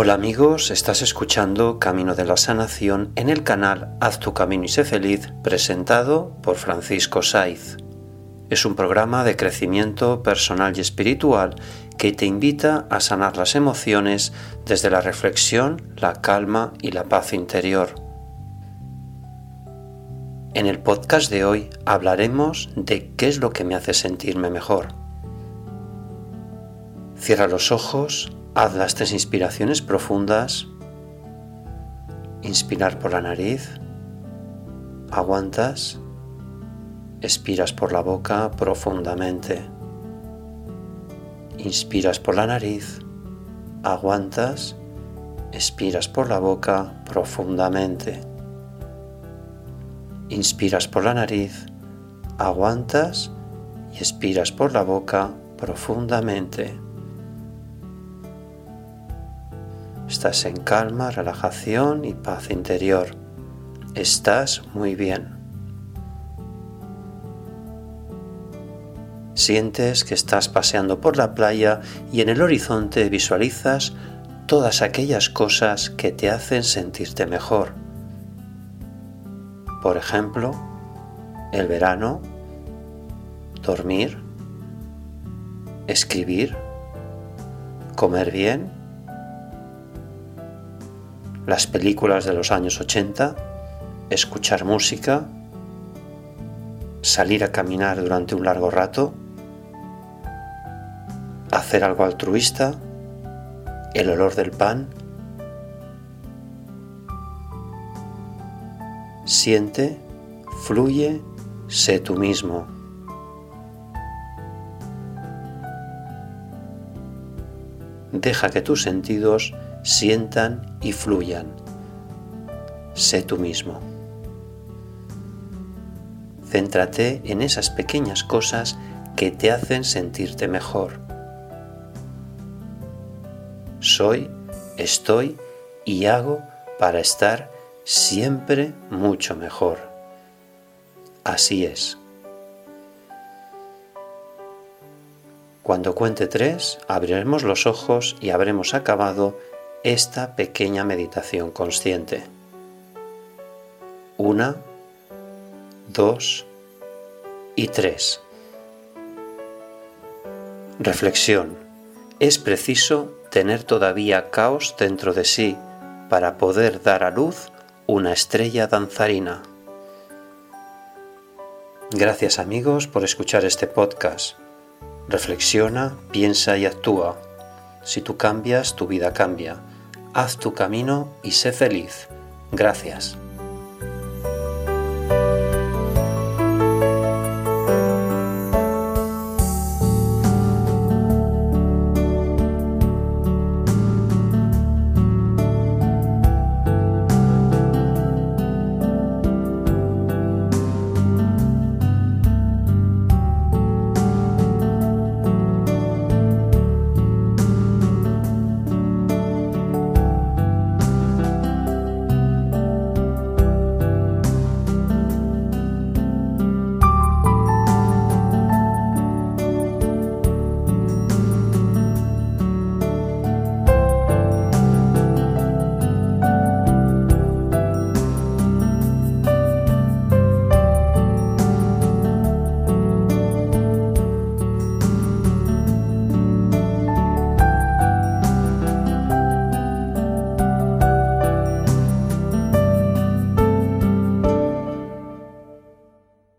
Hola amigos, estás escuchando Camino de la Sanación en el canal Haz tu camino y sé feliz, presentado por Francisco Saiz. Es un programa de crecimiento personal y espiritual que te invita a sanar las emociones desde la reflexión, la calma y la paz interior. En el podcast de hoy hablaremos de qué es lo que me hace sentirme mejor. Cierra los ojos Haz las tres inspiraciones profundas. Inspirar por la nariz. Aguantas. Expiras por la boca profundamente. Inspiras por la nariz. Aguantas. Expiras por la boca profundamente. Inspiras por la nariz. Aguantas y expiras por la boca profundamente. Estás en calma, relajación y paz interior. Estás muy bien. Sientes que estás paseando por la playa y en el horizonte visualizas todas aquellas cosas que te hacen sentirte mejor. Por ejemplo, el verano, dormir, escribir, comer bien las películas de los años 80, escuchar música, salir a caminar durante un largo rato, hacer algo altruista, el olor del pan. Siente, fluye, sé tú mismo. Deja que tus sentidos sientan y fluyan. Sé tú mismo. Céntrate en esas pequeñas cosas que te hacen sentirte mejor. Soy, estoy y hago para estar siempre mucho mejor. Así es. Cuando cuente tres, abriremos los ojos y habremos acabado esta pequeña meditación consciente. Una, dos y tres. Reflexión. Es preciso tener todavía caos dentro de sí para poder dar a luz una estrella danzarina. Gracias amigos por escuchar este podcast. Reflexiona, piensa y actúa. Si tú cambias, tu vida cambia. Haz tu camino y sé feliz. Gracias.